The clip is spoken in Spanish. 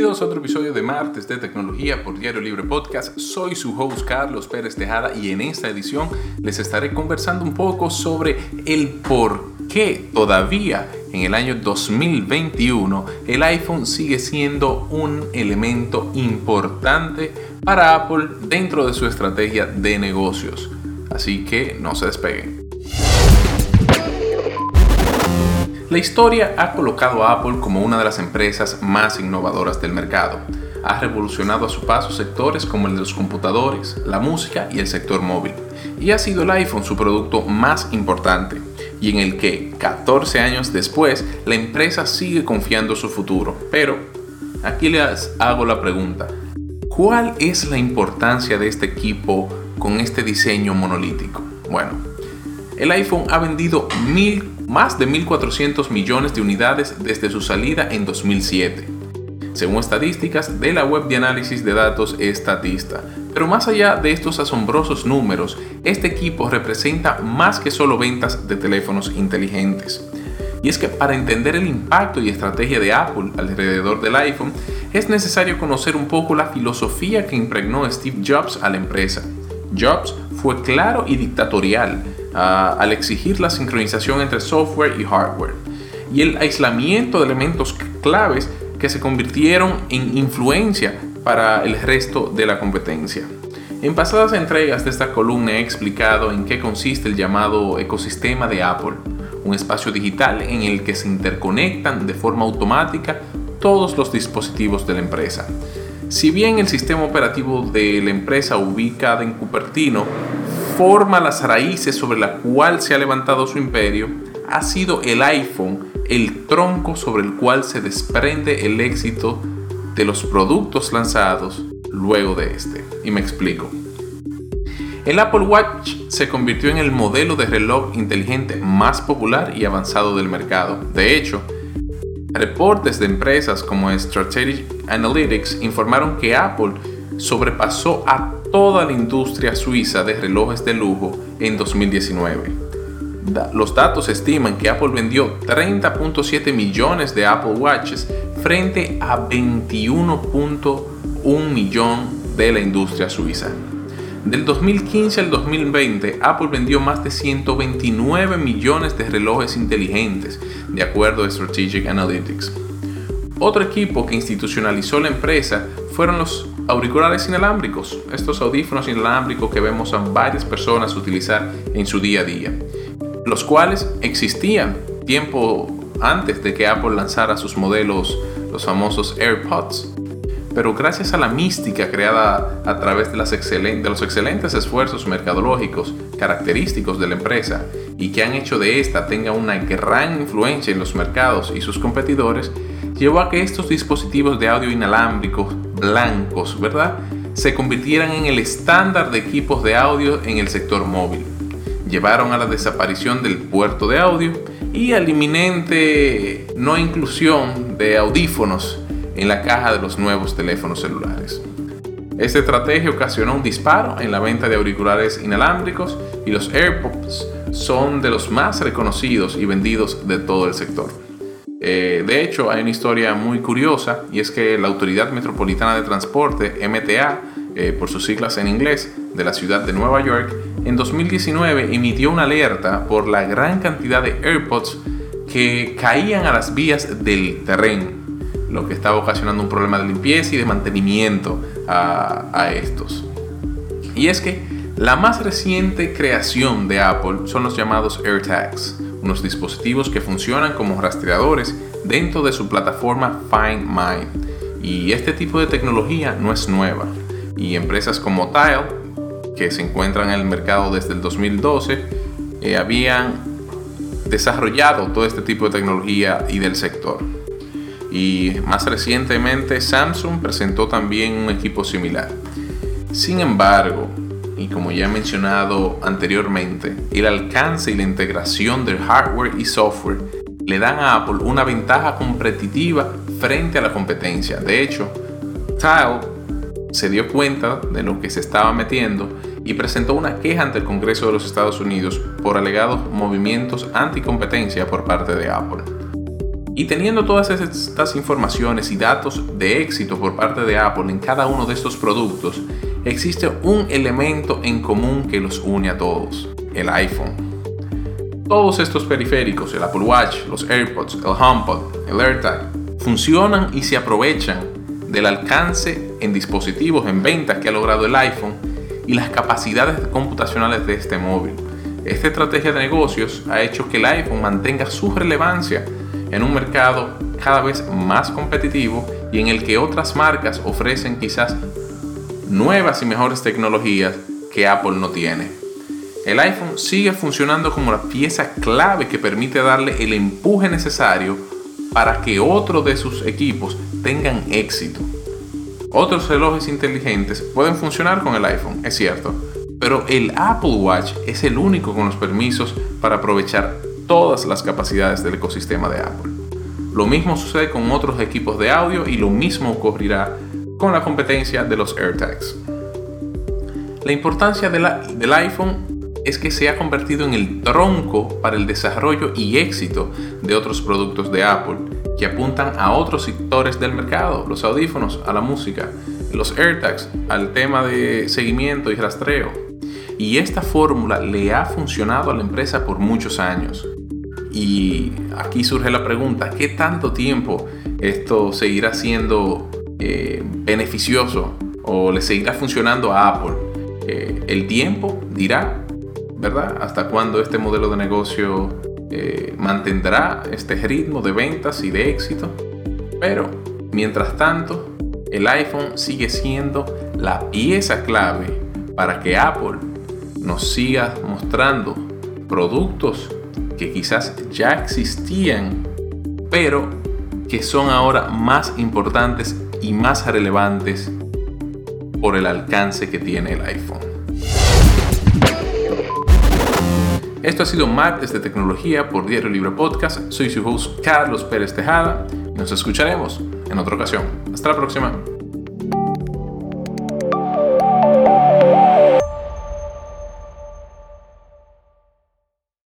Bienvenidos a otro episodio de Martes de Tecnología por Diario Libre Podcast. Soy su host Carlos Pérez Tejada y en esta edición les estaré conversando un poco sobre el por qué todavía en el año 2021 el iPhone sigue siendo un elemento importante para Apple dentro de su estrategia de negocios. Así que no se despeguen. La historia ha colocado a Apple como una de las empresas más innovadoras del mercado. Ha revolucionado a su paso sectores como el de los computadores, la música y el sector móvil. Y ha sido el iPhone su producto más importante, y en el que, 14 años después, la empresa sigue confiando su futuro. Pero, aquí les hago la pregunta, ¿cuál es la importancia de este equipo con este diseño monolítico? Bueno, el iPhone ha vendido mil más de 1.400 millones de unidades desde su salida en 2007, según estadísticas de la web de análisis de datos Estatista. Pero más allá de estos asombrosos números, este equipo representa más que solo ventas de teléfonos inteligentes. Y es que para entender el impacto y estrategia de Apple alrededor del iPhone, es necesario conocer un poco la filosofía que impregnó Steve Jobs a la empresa. Jobs fue claro y dictatorial, al exigir la sincronización entre software y hardware y el aislamiento de elementos claves que se convirtieron en influencia para el resto de la competencia. En pasadas entregas de esta columna he explicado en qué consiste el llamado ecosistema de Apple, un espacio digital en el que se interconectan de forma automática todos los dispositivos de la empresa. Si bien el sistema operativo de la empresa ubicada en Cupertino forma las raíces sobre la cual se ha levantado su imperio, ha sido el iPhone el tronco sobre el cual se desprende el éxito de los productos lanzados luego de este. Y me explico. El Apple Watch se convirtió en el modelo de reloj inteligente más popular y avanzado del mercado. De hecho, reportes de empresas como Strategic Analytics informaron que Apple sobrepasó a toda la industria suiza de relojes de lujo en 2019. Los datos estiman que Apple vendió 30.7 millones de Apple Watches frente a 21.1 millón de la industria suiza. Del 2015 al 2020, Apple vendió más de 129 millones de relojes inteligentes, de acuerdo a Strategic Analytics. Otro equipo que institucionalizó la empresa fueron los auriculares inalámbricos, estos audífonos inalámbricos que vemos a varias personas utilizar en su día a día, los cuales existían tiempo antes de que Apple lanzara sus modelos, los famosos AirPods. Pero gracias a la mística creada a través de, los excelentes esfuerzos mercadológicos característicos de la empresa y que han hecho de esta tenga una gran influencia en los mercados y sus competidores, llevó a que estos dispositivos de audio inalámbricos blancos, ¿verdad? Se convirtieran en el estándar de equipos de audio en el sector móvil. Llevaron a la desaparición del puerto de audio y al inminente no inclusión de audífonos en la caja de los nuevos teléfonos celulares. Esta estrategia ocasionó un disparo en la venta de auriculares inalámbricos y los AirPods son de los más reconocidos y vendidos de todo el sector. Eh, de hecho, hay una historia muy curiosa y es que la Autoridad Metropolitana de Transporte, MTA, eh, por sus siglas en inglés, de la ciudad de Nueva York, en 2019 emitió una alerta por la gran cantidad de AirPods que caían a las vías del terreno, lo que estaba ocasionando un problema de limpieza y de mantenimiento a estos. Y es que la más reciente creación de Apple son los llamados AirTags unos dispositivos que funcionan como rastreadores dentro de su plataforma Find My. Y este tipo de tecnología no es nueva. Y empresas como Tile, que se encuentran en el mercado desde el 2012, eh, habían desarrollado todo este tipo de tecnología y del sector. Y más recientemente Samsung presentó también un equipo similar. Sin embargo, y como ya he mencionado anteriormente, el alcance y la integración del hardware y software le dan a Apple una ventaja competitiva frente a la competencia. De hecho, Tile se dio cuenta de lo que se estaba metiendo y presentó una queja ante el Congreso de los Estados Unidos por alegados movimientos anticompetencia por parte de Apple. Y teniendo todas estas informaciones y datos de éxito por parte de Apple en cada uno de estos productos, existe un elemento en común que los une a todos, el iPhone. Todos estos periféricos, el Apple Watch, los AirPods, el HomePod, el AirTag, funcionan y se aprovechan del alcance en dispositivos en ventas que ha logrado el iPhone y las capacidades computacionales de este móvil. Esta estrategia de negocios ha hecho que el iPhone mantenga su relevancia en un mercado cada vez más competitivo y en el que otras marcas ofrecen quizás nuevas y mejores tecnologías que Apple no tiene. El iPhone sigue funcionando como la pieza clave que permite darle el empuje necesario para que otro de sus equipos tengan éxito. Otros relojes inteligentes pueden funcionar con el iPhone, es cierto, pero el Apple Watch es el único con los permisos para aprovechar todas las capacidades del ecosistema de Apple. Lo mismo sucede con otros equipos de audio y lo mismo ocurrirá con la competencia de los AirTags. La importancia del iPhone es que se ha convertido en el tronco para el desarrollo y éxito de otros productos de Apple que apuntan a otros sectores del mercado, los audífonos, a la música, los AirTags, al tema de seguimiento y rastreo. Y esta fórmula le ha funcionado a la empresa por muchos años. Y aquí surge la pregunta, ¿qué tanto tiempo esto seguirá siendo eh, beneficioso o le seguirá funcionando a Apple? Eh, el tiempo dirá, ¿verdad? ¿Hasta cuándo este modelo de negocio eh, mantendrá este ritmo de ventas y de éxito? Pero, mientras tanto, el iPhone sigue siendo la pieza clave para que Apple nos siga mostrando productos que quizás ya existían, pero que son ahora más importantes y más relevantes por el alcance que tiene el iPhone. Esto ha sido Martes de Tecnología por Diario Libre Podcast. Soy su host Carlos Pérez Tejada y nos escucharemos en otra ocasión. Hasta la próxima.